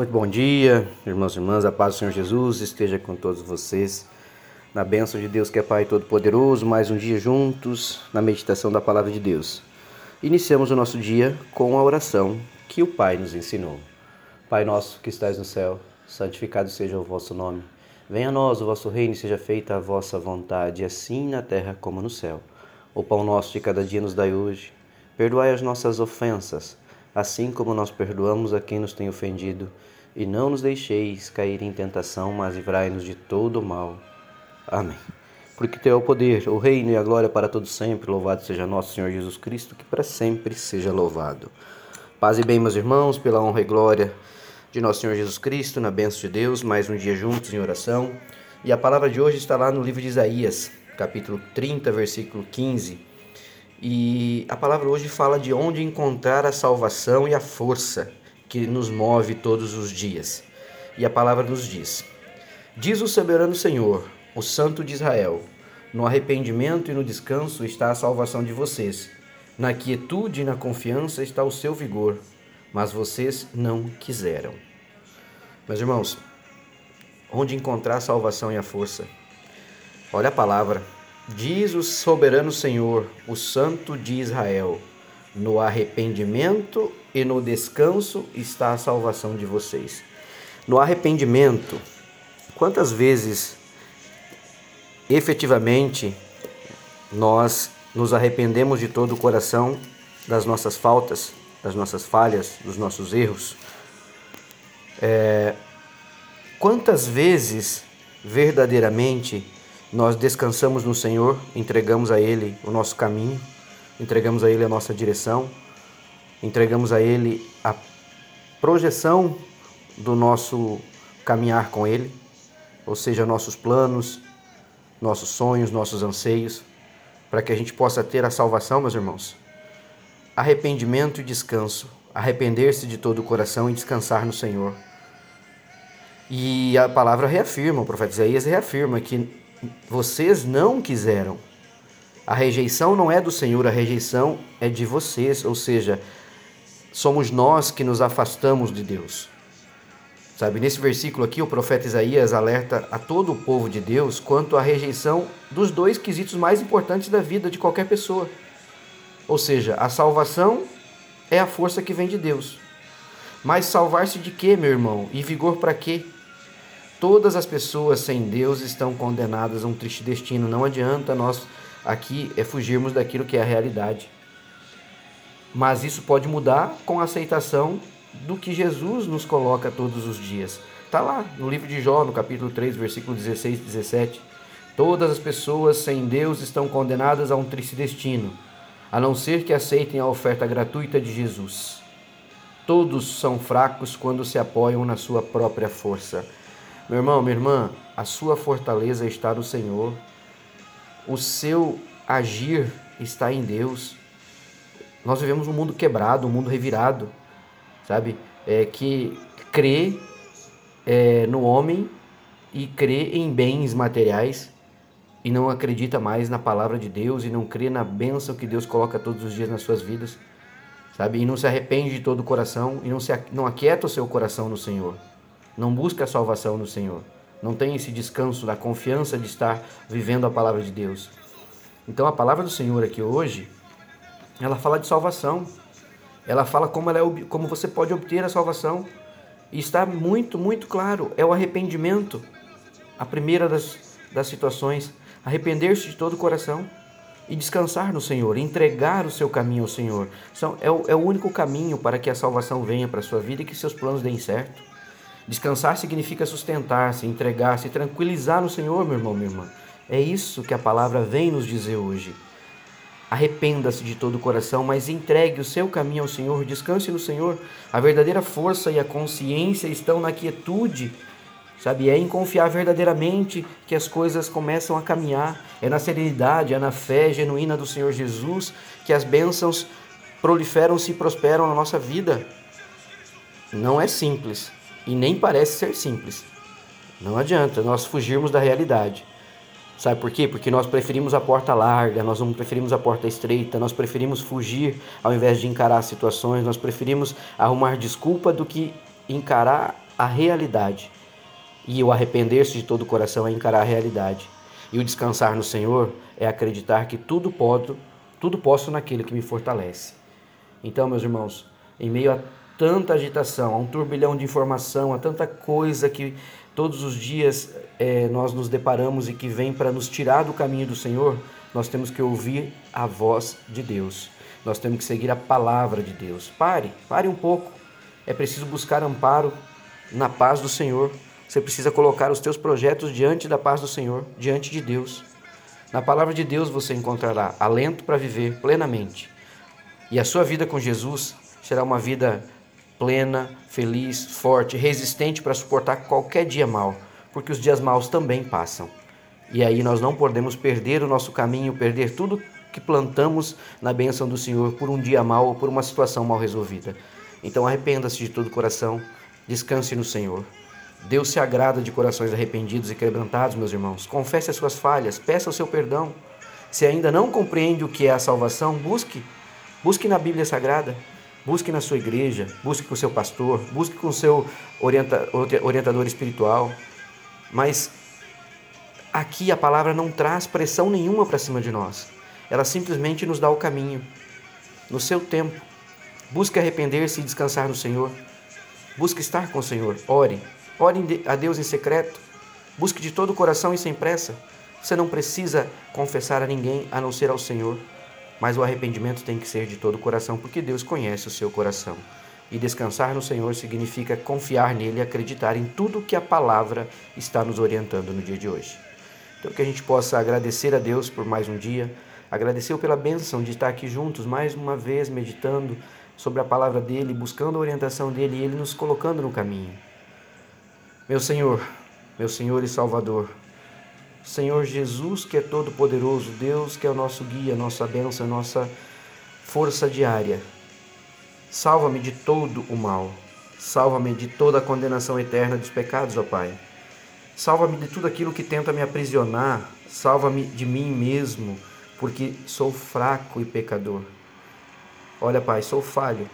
Muito bom dia, irmãos e irmãs, a paz do Senhor Jesus esteja com todos vocês. Na bênção de Deus que é Pai Todo-Poderoso, mais um dia juntos na meditação da Palavra de Deus. Iniciamos o nosso dia com a oração que o Pai nos ensinou. Pai nosso que estais no céu, santificado seja o vosso nome. Venha a nós o vosso reino e seja feita a vossa vontade, assim na terra como no céu. O pão nosso de cada dia nos dai hoje. Perdoai as nossas ofensas, assim como nós perdoamos a quem nos tem ofendido e não nos deixeis cair em tentação, mas livrai-nos de todo o mal. Amém. Porque teu é o poder, o reino e a glória para todos sempre. Louvado seja nosso Senhor Jesus Cristo, que para sempre seja louvado. Paz e bem, meus irmãos, pela honra e glória de nosso Senhor Jesus Cristo, na bênção de Deus, mais um dia juntos em oração. E a palavra de hoje está lá no livro de Isaías, capítulo 30, versículo 15. E a palavra hoje fala de onde encontrar a salvação e a força que nos move todos os dias. E a palavra nos diz: Diz o soberano Senhor, o Santo de Israel: No arrependimento e no descanso está a salvação de vocês. Na quietude e na confiança está o seu vigor, mas vocês não quiseram. Meus irmãos, onde encontrar a salvação e a força? Olha a palavra. Diz o soberano Senhor, o Santo de Israel: no arrependimento e no descanso está a salvação de vocês. No arrependimento, quantas vezes efetivamente nós nos arrependemos de todo o coração das nossas faltas, das nossas falhas, dos nossos erros? É, quantas vezes verdadeiramente nós descansamos no Senhor, entregamos a Ele o nosso caminho? entregamos a Ele a nossa direção, entregamos a Ele a projeção do nosso caminhar com Ele, ou seja, nossos planos, nossos sonhos, nossos anseios, para que a gente possa ter a salvação, meus irmãos. Arrependimento e descanso, arrepender-se de todo o coração e descansar no Senhor. E a palavra reafirma, o profeta Isaías reafirma que vocês não quiseram a rejeição não é do Senhor, a rejeição é de vocês, ou seja, somos nós que nos afastamos de Deus. Sabe, nesse versículo aqui, o profeta Isaías alerta a todo o povo de Deus quanto à rejeição dos dois quesitos mais importantes da vida de qualquer pessoa. Ou seja, a salvação é a força que vem de Deus. Mas salvar-se de quê, meu irmão? E vigor para quê? Todas as pessoas sem Deus estão condenadas a um triste destino. Não adianta nós aqui é fugirmos daquilo que é a realidade. Mas isso pode mudar com a aceitação do que Jesus nos coloca todos os dias. Está lá no livro de Jó, no capítulo 3, versículo 16 e 17. Todas as pessoas sem Deus estão condenadas a um triste destino, a não ser que aceitem a oferta gratuita de Jesus. Todos são fracos quando se apoiam na sua própria força. Meu irmão, minha irmã, a sua fortaleza está no Senhor o seu agir está em Deus. Nós vivemos um mundo quebrado, um mundo revirado, sabe? É, que crê é, no homem e crê em bens materiais e não acredita mais na palavra de Deus e não crê na bênção que Deus coloca todos os dias nas suas vidas, sabe? E não se arrepende de todo o coração e não, se, não aquieta o seu coração no Senhor, não busca a salvação no Senhor não tem esse descanso da confiança de estar vivendo a palavra de Deus. Então a palavra do Senhor aqui hoje, ela fala de salvação. Ela fala como, ela é, como você pode obter a salvação. E está muito, muito claro, é o arrependimento. A primeira das, das situações, arrepender-se de todo o coração e descansar no Senhor, entregar o seu caminho ao Senhor. São, é, o, é o único caminho para que a salvação venha para a sua vida e que seus planos deem certo. Descansar significa sustentar-se, entregar-se, tranquilizar no Senhor, meu irmão, minha irmã. É isso que a palavra vem nos dizer hoje. Arrependa-se de todo o coração, mas entregue o seu caminho ao Senhor, descanse no Senhor. A verdadeira força e a consciência estão na quietude, sabe? É em confiar verdadeiramente que as coisas começam a caminhar. É na serenidade, é na fé genuína do Senhor Jesus que as bênçãos proliferam-se e prosperam na nossa vida. Não é simples, e nem parece ser simples. Não adianta nós fugirmos da realidade. Sabe por quê? Porque nós preferimos a porta larga, nós não preferimos a porta estreita, nós preferimos fugir ao invés de encarar as situações, nós preferimos arrumar desculpa do que encarar a realidade. E o arrepender-se de todo o coração é encarar a realidade. E o descansar no Senhor é acreditar que tudo pode, tudo posso naquele que me fortalece. Então, meus irmãos, em meio a tanta agitação, a um turbilhão de informação, a tanta coisa que todos os dias é, nós nos deparamos e que vem para nos tirar do caminho do Senhor, nós temos que ouvir a voz de Deus. Nós temos que seguir a palavra de Deus. Pare, pare um pouco. É preciso buscar amparo na paz do Senhor. Você precisa colocar os teus projetos diante da paz do Senhor, diante de Deus. Na palavra de Deus você encontrará alento para viver plenamente. E a sua vida com Jesus será uma vida plena, feliz, forte, resistente para suportar qualquer dia mal, porque os dias maus também passam. E aí nós não podemos perder o nosso caminho, perder tudo que plantamos na bênção do Senhor por um dia mal ou por uma situação mal resolvida. Então arrependa-se de todo o coração, descanse no Senhor. Deus se agrada de corações arrependidos e quebrantados, meus irmãos. Confesse as suas falhas, peça o seu perdão. Se ainda não compreende o que é a salvação, busque. Busque na Bíblia Sagrada, busque na sua igreja, busque com o seu pastor, busque com o seu orienta, orientador espiritual. Mas aqui a palavra não traz pressão nenhuma para cima de nós. Ela simplesmente nos dá o caminho. No seu tempo, busque arrepender-se e descansar no Senhor. Busque estar com o Senhor. Ore. Ore a Deus em secreto. Busque de todo o coração e sem pressa. Você não precisa confessar a ninguém a não ser ao Senhor. Mas o arrependimento tem que ser de todo o coração, porque Deus conhece o seu coração. E descansar no Senhor significa confiar nele e acreditar em tudo que a palavra está nos orientando no dia de hoje. Então, que a gente possa agradecer a Deus por mais um dia, agradecer pela bênção de estar aqui juntos mais uma vez meditando sobre a palavra dele, buscando a orientação dele e ele nos colocando no caminho. Meu Senhor, meu Senhor e Salvador, Senhor Jesus, que é todo-poderoso, Deus que é o nosso guia, nossa bênção, nossa força diária. Salva-me de todo o mal. Salva-me de toda a condenação eterna dos pecados, ó Pai. Salva-me de tudo aquilo que tenta me aprisionar. Salva-me de mim mesmo, porque sou fraco e pecador. Olha, Pai, sou falho,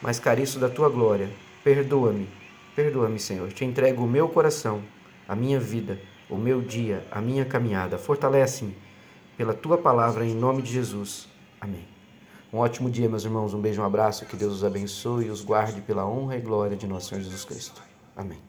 mas careço da tua glória. Perdoa-me, perdoa-me, Senhor. Te entrego o meu coração, a minha vida o meu dia, a minha caminhada. Fortalece-me pela tua palavra em nome de Jesus. Amém. Um ótimo dia, meus irmãos. Um beijo, um abraço. Que Deus os abençoe e os guarde pela honra e glória de nosso Senhor Jesus Cristo. Amém.